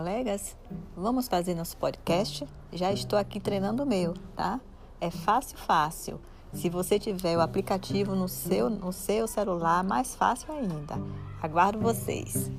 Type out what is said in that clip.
colegas? Vamos fazer nosso podcast? Já estou aqui treinando o meu, tá? É fácil, fácil. Se você tiver o aplicativo no seu, no seu celular, mais fácil ainda. Aguardo vocês.